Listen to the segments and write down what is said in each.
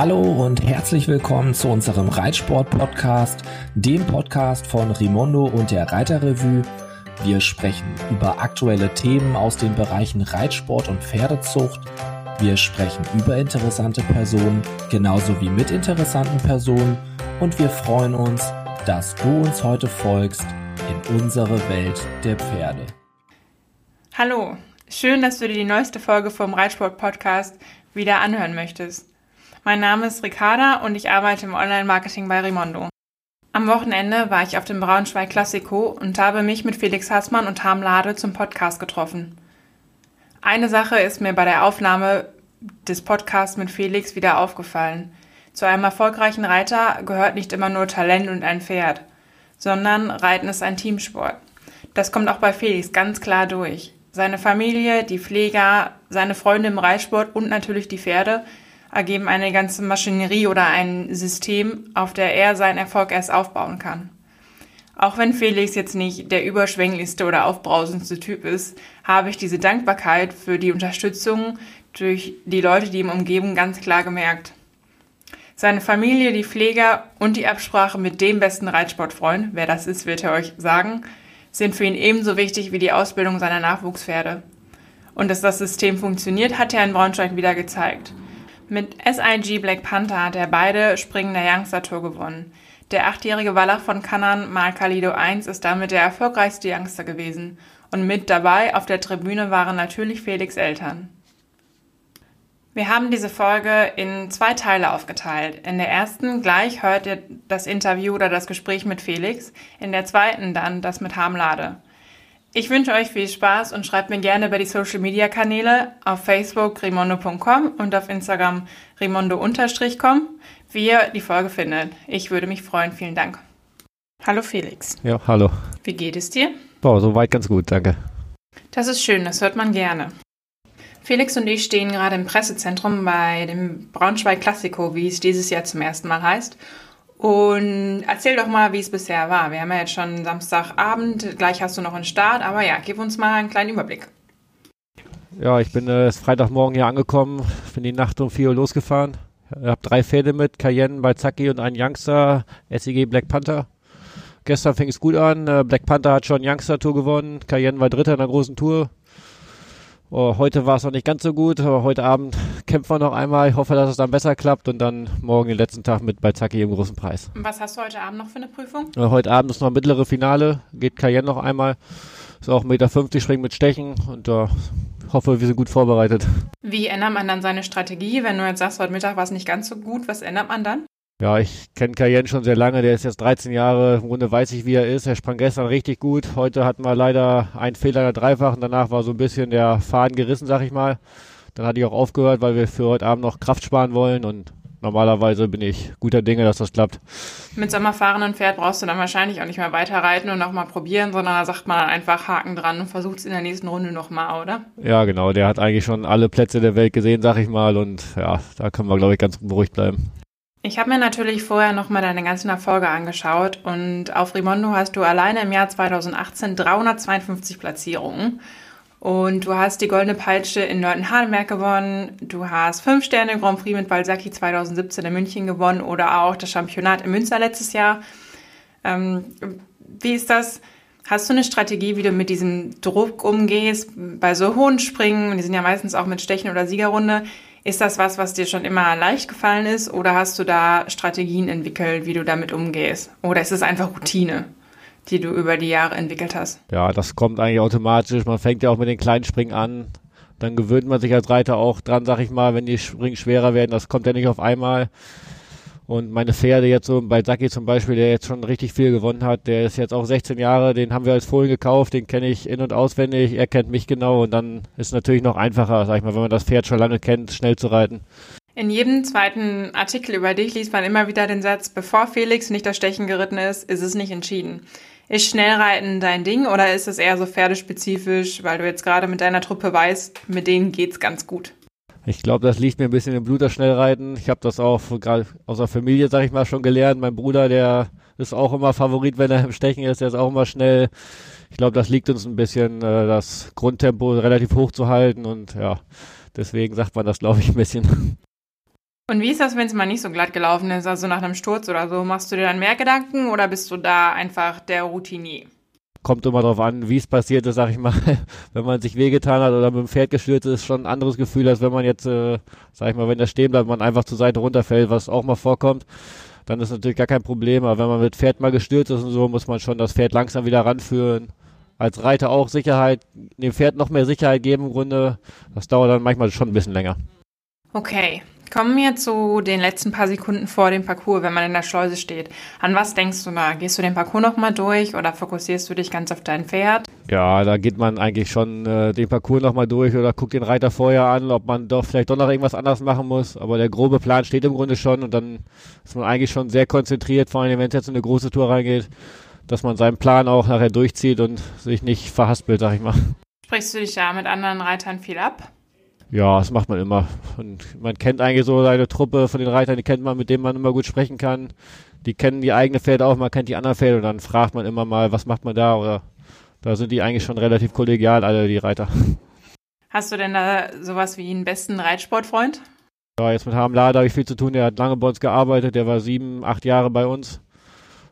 Hallo und herzlich willkommen zu unserem Reitsport-Podcast, dem Podcast von Rimondo und der Reiterrevue. Wir sprechen über aktuelle Themen aus den Bereichen Reitsport und Pferdezucht. Wir sprechen über interessante Personen, genauso wie mit interessanten Personen. Und wir freuen uns, dass du uns heute folgst in unsere Welt der Pferde. Hallo, schön, dass du dir die neueste Folge vom Reitsport-Podcast wieder anhören möchtest. Mein Name ist Ricarda und ich arbeite im Online-Marketing bei Rimondo. Am Wochenende war ich auf dem Braunschweig Klassiko und habe mich mit Felix Hassmann und Harm Lade zum Podcast getroffen. Eine Sache ist mir bei der Aufnahme des Podcasts mit Felix wieder aufgefallen. Zu einem erfolgreichen Reiter gehört nicht immer nur Talent und ein Pferd, sondern Reiten ist ein Teamsport. Das kommt auch bei Felix ganz klar durch. Seine Familie, die Pfleger, seine Freunde im Reitsport und natürlich die Pferde ergeben eine ganze Maschinerie oder ein System, auf der er seinen Erfolg erst aufbauen kann. Auch wenn Felix jetzt nicht der überschwänglichste oder aufbrausendste Typ ist, habe ich diese Dankbarkeit für die Unterstützung durch die Leute, die ihm umgeben, ganz klar gemerkt. Seine Familie, die Pfleger und die Absprache mit dem besten Reitsportfreund, wer das ist, wird er euch sagen, sind für ihn ebenso wichtig wie die Ausbildung seiner Nachwuchspferde. Und dass das System funktioniert, hat er in Braunschweig wieder gezeigt. Mit SIG Black Panther hat er beide Springen der Youngster Tour gewonnen. Der achtjährige Wallach von Kannan, Mal Kalido 1, ist damit der erfolgreichste Youngster gewesen. Und mit dabei auf der Tribüne waren natürlich Felix Eltern. Wir haben diese Folge in zwei Teile aufgeteilt. In der ersten gleich hört ihr das Interview oder das Gespräch mit Felix, in der zweiten dann das mit Harmlade. Ich wünsche euch viel Spaß und schreibt mir gerne über die Social Media Kanäle auf Facebook rimondo.com und auf Instagram rimondo-com, wie ihr die Folge findet. Ich würde mich freuen. Vielen Dank. Hallo Felix. Ja, hallo. Wie geht es dir? Boah, soweit ganz gut, danke. Das ist schön, das hört man gerne. Felix und ich stehen gerade im Pressezentrum bei dem Braunschweig Klassiko, wie es dieses Jahr zum ersten Mal heißt. Und erzähl doch mal, wie es bisher war. Wir haben ja jetzt schon Samstagabend, gleich hast du noch einen Start, aber ja, gib uns mal einen kleinen Überblick. Ja, ich bin äh, Freitagmorgen hier angekommen, bin die Nacht um 4 Uhr losgefahren. Ich habe drei Pferde mit, Cayenne, Balzacki und einen Youngster, SEG Black Panther. Gestern fing es gut an, äh, Black Panther hat schon Youngster-Tour gewonnen, Cayenne war Dritter in der großen Tour. Oh, heute war es noch nicht ganz so gut, aber heute Abend kämpfen wir noch einmal. Ich hoffe, dass es dann besser klappt und dann morgen den letzten Tag mit Balzacki im großen Preis. Was hast du heute Abend noch für eine Prüfung? Äh, heute Abend ist noch mittlere Finale, geht Cayenne noch einmal. Ist auch 1,50 Meter springen mit Stechen und da äh, hoffe, wir sind gut vorbereitet. Wie ändert man dann seine Strategie? Wenn du jetzt sagst, heute Mittag war es nicht ganz so gut, was ändert man dann? Ja, ich kenne Cayenne schon sehr lange. Der ist jetzt 13 Jahre. Im Grunde weiß ich, wie er ist. Er sprang gestern richtig gut. Heute hatten wir leider einen Fehler in der Dreifachen. Danach war so ein bisschen der Faden gerissen, sag ich mal. Dann hatte ich auch aufgehört, weil wir für heute Abend noch Kraft sparen wollen und normalerweise bin ich guter Dinge, dass das klappt. Mit sommerfahrenden Pferd brauchst du dann wahrscheinlich auch nicht mehr weiter reiten und nochmal probieren, sondern da sagt man einfach Haken dran und versucht es in der nächsten Runde nochmal, oder? Ja, genau. Der hat eigentlich schon alle Plätze der Welt gesehen, sag ich mal. Und ja, da können wir, glaube ich, ganz beruhigt bleiben. Ich habe mir natürlich vorher nochmal deine ganzen Erfolge angeschaut und auf Rimondo hast du alleine im Jahr 2018 352 Platzierungen. Und du hast die Goldene Peitsche in Nörten-Hardenberg gewonnen. Du hast fünf Sterne Grand Prix mit Balsaki 2017 in München gewonnen oder auch das Championat in Münster letztes Jahr. Ähm, wie ist das? Hast du eine Strategie, wie du mit diesem Druck umgehst bei so hohen Springen? Die sind ja meistens auch mit Stechen oder Siegerrunde. Ist das was, was dir schon immer leicht gefallen ist oder hast du da Strategien entwickelt, wie du damit umgehst? Oder ist es einfach Routine, die du über die Jahre entwickelt hast? Ja, das kommt eigentlich automatisch. Man fängt ja auch mit den kleinen Springen an. Dann gewöhnt man sich als Reiter auch dran, sag ich mal, wenn die Springen schwerer werden. Das kommt ja nicht auf einmal. Und meine Pferde jetzt so, bei Saki zum Beispiel, der jetzt schon richtig viel gewonnen hat, der ist jetzt auch 16 Jahre, den haben wir als Fohlen gekauft, den kenne ich in- und auswendig, er kennt mich genau und dann ist es natürlich noch einfacher, sag ich mal, wenn man das Pferd schon lange kennt, schnell zu reiten. In jedem zweiten Artikel über dich liest man immer wieder den Satz, bevor Felix nicht das Stechen geritten ist, ist es nicht entschieden. Ist Schnellreiten dein Ding oder ist es eher so pferdespezifisch, weil du jetzt gerade mit deiner Truppe weißt, mit denen geht's ganz gut? Ich glaube, das liegt mir ein bisschen im Blut, das Schnellreiten. Ich habe das auch gerade aus der Familie, sag ich mal, schon gelernt. Mein Bruder, der ist auch immer Favorit, wenn er im Stechen ist, der ist auch immer schnell. Ich glaube, das liegt uns ein bisschen, äh, das Grundtempo relativ hoch zu halten und ja, deswegen sagt man das, glaube ich, ein bisschen. Und wie ist das, wenn es mal nicht so glatt gelaufen ist, also nach einem Sturz oder so? Machst du dir dann mehr Gedanken oder bist du da einfach der Routinier? Kommt immer darauf an, wie es passiert ist, sag ich mal. wenn man sich wehgetan hat oder mit dem Pferd gestürzt ist, ist schon ein anderes Gefühl, als wenn man jetzt, äh, sag ich mal, wenn der stehen bleibt, man einfach zur Seite runterfällt, was auch mal vorkommt. Dann ist natürlich gar kein Problem. Aber wenn man mit Pferd mal gestürzt ist und so, muss man schon das Pferd langsam wieder ranführen. Als Reiter auch Sicherheit, dem Pferd noch mehr Sicherheit geben im Grunde. Das dauert dann manchmal schon ein bisschen länger. Okay, Kommen wir zu den letzten paar Sekunden vor dem Parcours, wenn man in der Schleuse steht. An was denkst du da? Gehst du den Parcours nochmal durch oder fokussierst du dich ganz auf dein Pferd? Ja, da geht man eigentlich schon äh, den Parcours nochmal durch oder guckt den Reiter vorher an, ob man doch vielleicht doch noch irgendwas anderes machen muss. Aber der grobe Plan steht im Grunde schon und dann ist man eigentlich schon sehr konzentriert, vor allem wenn es jetzt in eine große Tour reingeht, dass man seinen Plan auch nachher durchzieht und sich nicht verhaspelt, sag ich mal. Sprichst du dich da mit anderen Reitern viel ab? Ja, das macht man immer. Und man kennt eigentlich so seine Truppe von den Reitern, die kennt man, mit denen man immer gut sprechen kann. Die kennen die eigene Pferde auch, man kennt die anderen Pferde und dann fragt man immer mal, was macht man da oder da sind die eigentlich schon relativ kollegial, alle die Reiter. Hast du denn da sowas wie einen besten Reitsportfreund? Ja, jetzt mit Harm Lade habe ich viel zu tun. Der hat lange bei uns gearbeitet, der war sieben, acht Jahre bei uns.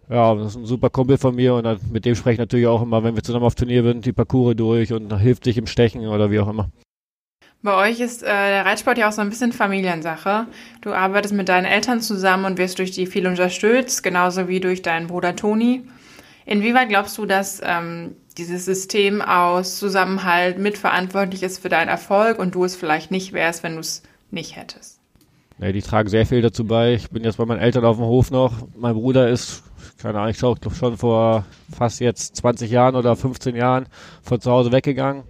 Ja, das ist ein super Kumpel von mir und mit dem spreche ich natürlich auch immer, wenn wir zusammen auf Turnier sind, die Parcours durch und hilft sich im Stechen oder wie auch immer. Bei euch ist äh, der Reitsport ja auch so ein bisschen Familiensache. Du arbeitest mit deinen Eltern zusammen und wirst durch die viel unterstützt, genauso wie durch deinen Bruder Toni. Inwieweit glaubst du, dass ähm, dieses System aus Zusammenhalt mitverantwortlich ist für deinen Erfolg und du es vielleicht nicht wärst, wenn du es nicht hättest? Ja, die tragen sehr viel dazu bei. Ich bin jetzt bei meinen Eltern auf dem Hof noch. Mein Bruder ist, keine Ahnung, ich glaube schon vor fast jetzt 20 Jahren oder 15 Jahren von zu Hause weggegangen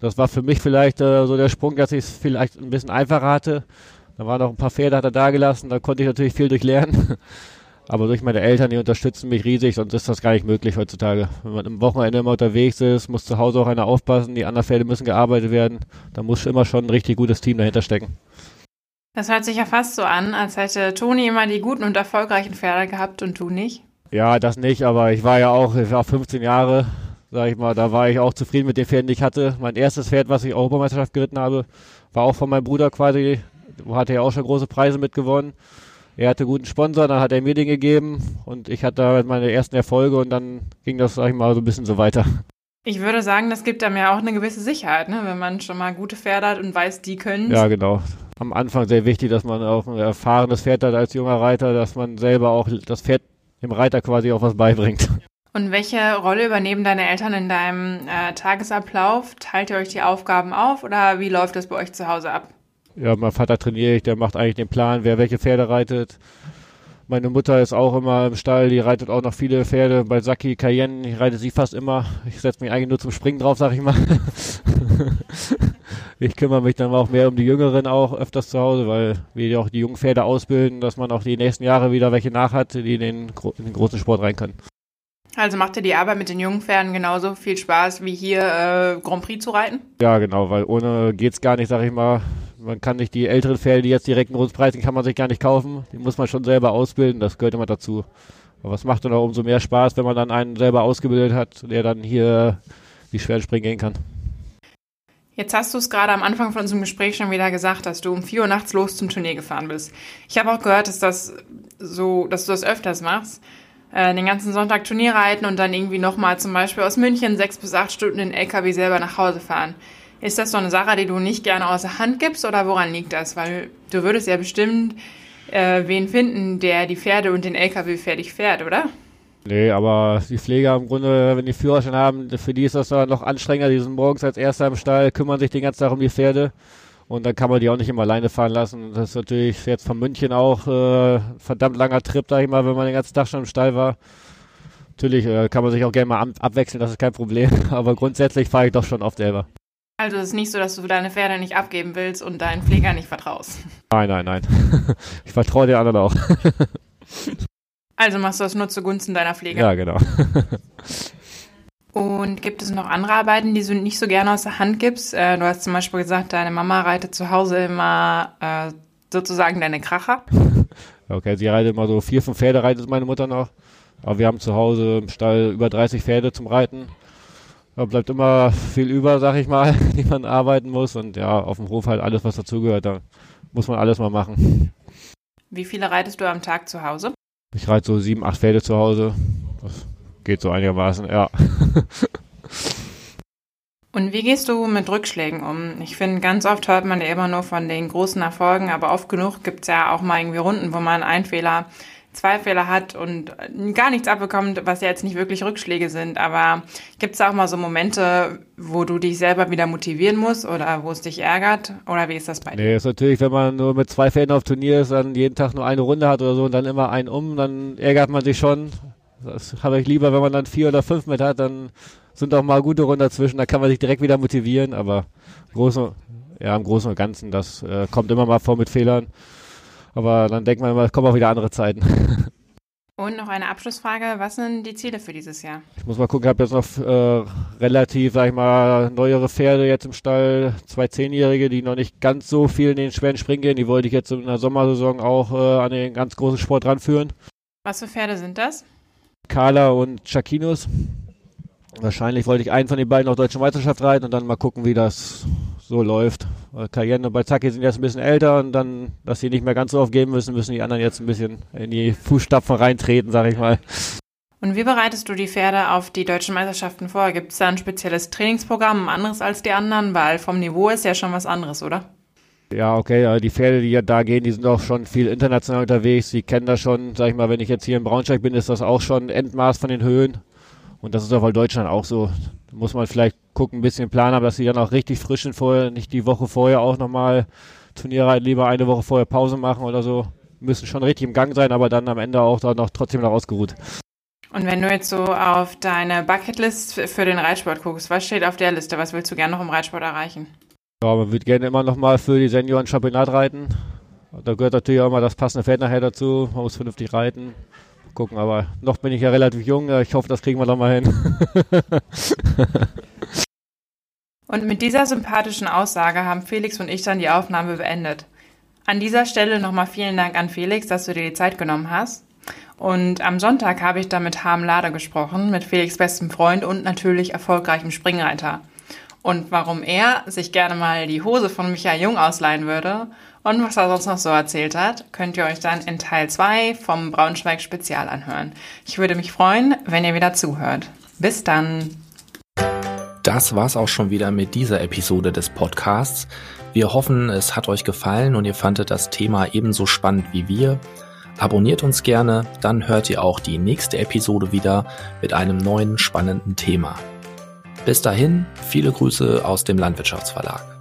das war für mich vielleicht äh, so der Sprung, dass ich es vielleicht ein bisschen einfacher hatte. Da waren noch ein paar Pferde, hat er da gelassen, da konnte ich natürlich viel durchlernen. Aber durch meine Eltern, die unterstützen mich riesig, sonst ist das gar nicht möglich heutzutage. Wenn man im Wochenende immer unterwegs ist, muss zu Hause auch einer aufpassen, die anderen Pferde müssen gearbeitet werden. Da muss immer schon ein richtig gutes Team dahinter stecken. Das hört sich ja fast so an, als hätte Toni immer die guten und erfolgreichen Pferde gehabt und du nicht. Ja, das nicht, aber ich war ja auch, ich war 15 Jahre, sag ich mal, da war ich auch zufrieden mit den Pferden, die ich hatte. Mein erstes Pferd, was ich Europameisterschaft geritten habe, war auch von meinem Bruder quasi, hatte ja auch schon große Preise mitgewonnen. Er hatte guten Sponsor, dann hat er mir den gegeben und ich hatte meine ersten Erfolge und dann ging das, sag ich mal, so ein bisschen so weiter. Ich würde sagen, das gibt einem ja auch eine gewisse Sicherheit, ne? wenn man schon mal gute Pferde hat und weiß, die können. Ja, genau. Am Anfang sehr wichtig, dass man auch ein erfahrenes Pferd hat als junger Reiter, dass man selber auch das Pferd dem Reiter quasi auch was beibringt. Und welche Rolle übernehmen deine Eltern in deinem äh, Tagesablauf? Teilt ihr euch die Aufgaben auf oder wie läuft das bei euch zu Hause ab? Ja, mein Vater trainiert, der macht eigentlich den Plan, wer welche Pferde reitet. Meine Mutter ist auch immer im Stall, die reitet auch noch viele Pferde. Bei Saki Cayenne, ich reite sie fast immer. Ich setze mich eigentlich nur zum Springen drauf, sag ich mal. ich kümmere mich dann auch mehr um die Jüngeren auch öfters zu Hause, weil wir auch die jungen Pferde ausbilden, dass man auch die nächsten Jahre wieder welche nach hat, die in den, in den großen Sport rein können. Also macht dir die Arbeit mit den jungen Pferden genauso viel Spaß wie hier äh, Grand Prix zu reiten? Ja, genau, weil ohne geht's gar nicht, sag ich mal. Man kann nicht die älteren Pferde, die jetzt direkt einen großen Preis sind, kann man sich gar nicht kaufen. Die muss man schon selber ausbilden, das gehört immer dazu. Aber es macht dann auch umso mehr Spaß, wenn man dann einen selber ausgebildet hat, der dann hier die schweren springen gehen kann. Jetzt hast du es gerade am Anfang von unserem Gespräch schon wieder gesagt, dass du um 4 Uhr nachts los zum Turnier gefahren bist. Ich habe auch gehört, dass das so, dass du das öfters machst äh, den ganzen Sonntag Turnier reiten und dann irgendwie nochmal zum Beispiel aus München sechs bis acht Stunden in LKW selber nach Hause fahren. Ist das so eine Sache, die du nicht gerne außer Hand gibst oder woran liegt das? Weil du würdest ja bestimmt äh, wen finden, der die Pferde und den LKW fertig fährt, oder? Nee, aber die Pfleger im Grunde, wenn die Führerschein haben, für die ist das dann noch anstrengender. Die sind morgens als Erster im Stall, kümmern sich den ganzen Tag um die Pferde. Und dann kann man die auch nicht immer alleine fahren lassen. Das ist natürlich jetzt von München auch äh, verdammt langer Trip, sag ich mal, wenn man den ganzen Tag schon im Stall war. Natürlich äh, kann man sich auch gerne mal abwechseln, das ist kein Problem. Aber grundsätzlich fahre ich doch schon oft selber. Also es ist nicht so, dass du deine Pferde nicht abgeben willst und deinen Pfleger nicht vertraust. Nein, nein, nein. ich vertraue den anderen auch. also machst du das nur zugunsten deiner Pfleger? Ja, genau. Und gibt es noch andere Arbeiten, die du nicht so gerne aus der Hand gibst? Äh, du hast zum Beispiel gesagt, deine Mama reitet zu Hause immer äh, sozusagen deine Kracher. Okay, sie reitet immer so vier, fünf Pferde, reitet meine Mutter noch. Aber wir haben zu Hause im Stall über 30 Pferde zum Reiten. Da bleibt immer viel über, sag ich mal, die man arbeiten muss. Und ja, auf dem Hof halt alles, was dazugehört. Da muss man alles mal machen. Wie viele reitest du am Tag zu Hause? Ich reite so sieben, acht Pferde zu Hause. Das geht so einigermaßen, ja. Und wie gehst du mit Rückschlägen um? Ich finde, ganz oft hört man ja immer nur von den großen Erfolgen, aber oft genug gibt es ja auch mal irgendwie Runden, wo man einen Fehler, zwei Fehler hat und gar nichts abbekommt, was ja jetzt nicht wirklich Rückschläge sind. Aber gibt es auch mal so Momente, wo du dich selber wieder motivieren musst oder wo es dich ärgert? Oder wie ist das bei dir? Nee, ist natürlich, wenn man nur mit zwei Fäden auf Turnier ist, dann jeden Tag nur eine Runde hat oder so und dann immer einen um, dann ärgert man sich schon. Das habe ich lieber, wenn man dann vier oder fünf mit hat, dann sind auch mal gute Runden dazwischen, da kann man sich direkt wieder motivieren, aber großen, ja, im Großen und Ganzen, das äh, kommt immer mal vor mit Fehlern. Aber dann denkt man immer, es kommen auch wieder andere Zeiten. Und noch eine Abschlussfrage, was sind die Ziele für dieses Jahr? Ich muss mal gucken, ich habe jetzt noch äh, relativ, sag ich mal, neuere Pferde jetzt im Stall, zwei Zehnjährige, die noch nicht ganz so viel in den schweren Springen gehen. Die wollte ich jetzt in der Sommersaison auch äh, an den ganz großen Sport ranführen. Was für Pferde sind das? Carla und Chakinos. Wahrscheinlich wollte ich einen von den beiden auf Deutsche Meisterschaft reiten und dann mal gucken, wie das so läuft. Cayenne und Balzacki sind jetzt ein bisschen älter und dann, dass sie nicht mehr ganz so oft geben müssen, müssen die anderen jetzt ein bisschen in die Fußstapfen reintreten, sag ich mal. Und wie bereitest du die Pferde auf die deutschen Meisterschaften vor? Gibt es da ein spezielles Trainingsprogramm, anderes als die anderen? Weil vom Niveau ist ja schon was anderes, oder? Ja, okay, die Pferde, die ja da gehen, die sind auch schon viel international unterwegs. Die kennen das schon, sag ich mal, wenn ich jetzt hier in Braunschweig bin, ist das auch schon Endmaß von den Höhen. Und das ist auch bei Deutschland auch so. Da muss man vielleicht gucken, ein bisschen planen haben, dass sie dann auch richtig frisch sind vorher, nicht die Woche vorher auch nochmal Turniere lieber eine Woche vorher Pause machen oder so. Müssen schon richtig im Gang sein, aber dann am Ende auch dann noch trotzdem noch ausgeruht. Und wenn du jetzt so auf deine Bucketlist für den Reitsport guckst, was steht auf der Liste? Was willst du gerne noch im Reitsport erreichen? Ja, man würde gerne immer noch mal für die Senioren Championat reiten. Da gehört natürlich auch immer das passende Pferd nachher dazu. Man muss vernünftig reiten gucken. Aber noch bin ich ja relativ jung. Ich hoffe, das kriegen wir noch mal hin. und mit dieser sympathischen Aussage haben Felix und ich dann die Aufnahme beendet. An dieser Stelle nochmal vielen Dank an Felix, dass du dir die Zeit genommen hast. Und am Sonntag habe ich dann mit Harm Lader gesprochen, mit Felix bestem Freund und natürlich erfolgreichem Springreiter. Und warum er sich gerne mal die Hose von Michael Jung ausleihen würde und was er sonst noch so erzählt hat, könnt ihr euch dann in Teil 2 vom Braunschweig Spezial anhören. Ich würde mich freuen, wenn ihr wieder zuhört. Bis dann. Das war's auch schon wieder mit dieser Episode des Podcasts. Wir hoffen, es hat euch gefallen und ihr fandet das Thema ebenso spannend wie wir. Abonniert uns gerne, dann hört ihr auch die nächste Episode wieder mit einem neuen spannenden Thema. Bis dahin, viele Grüße aus dem Landwirtschaftsverlag.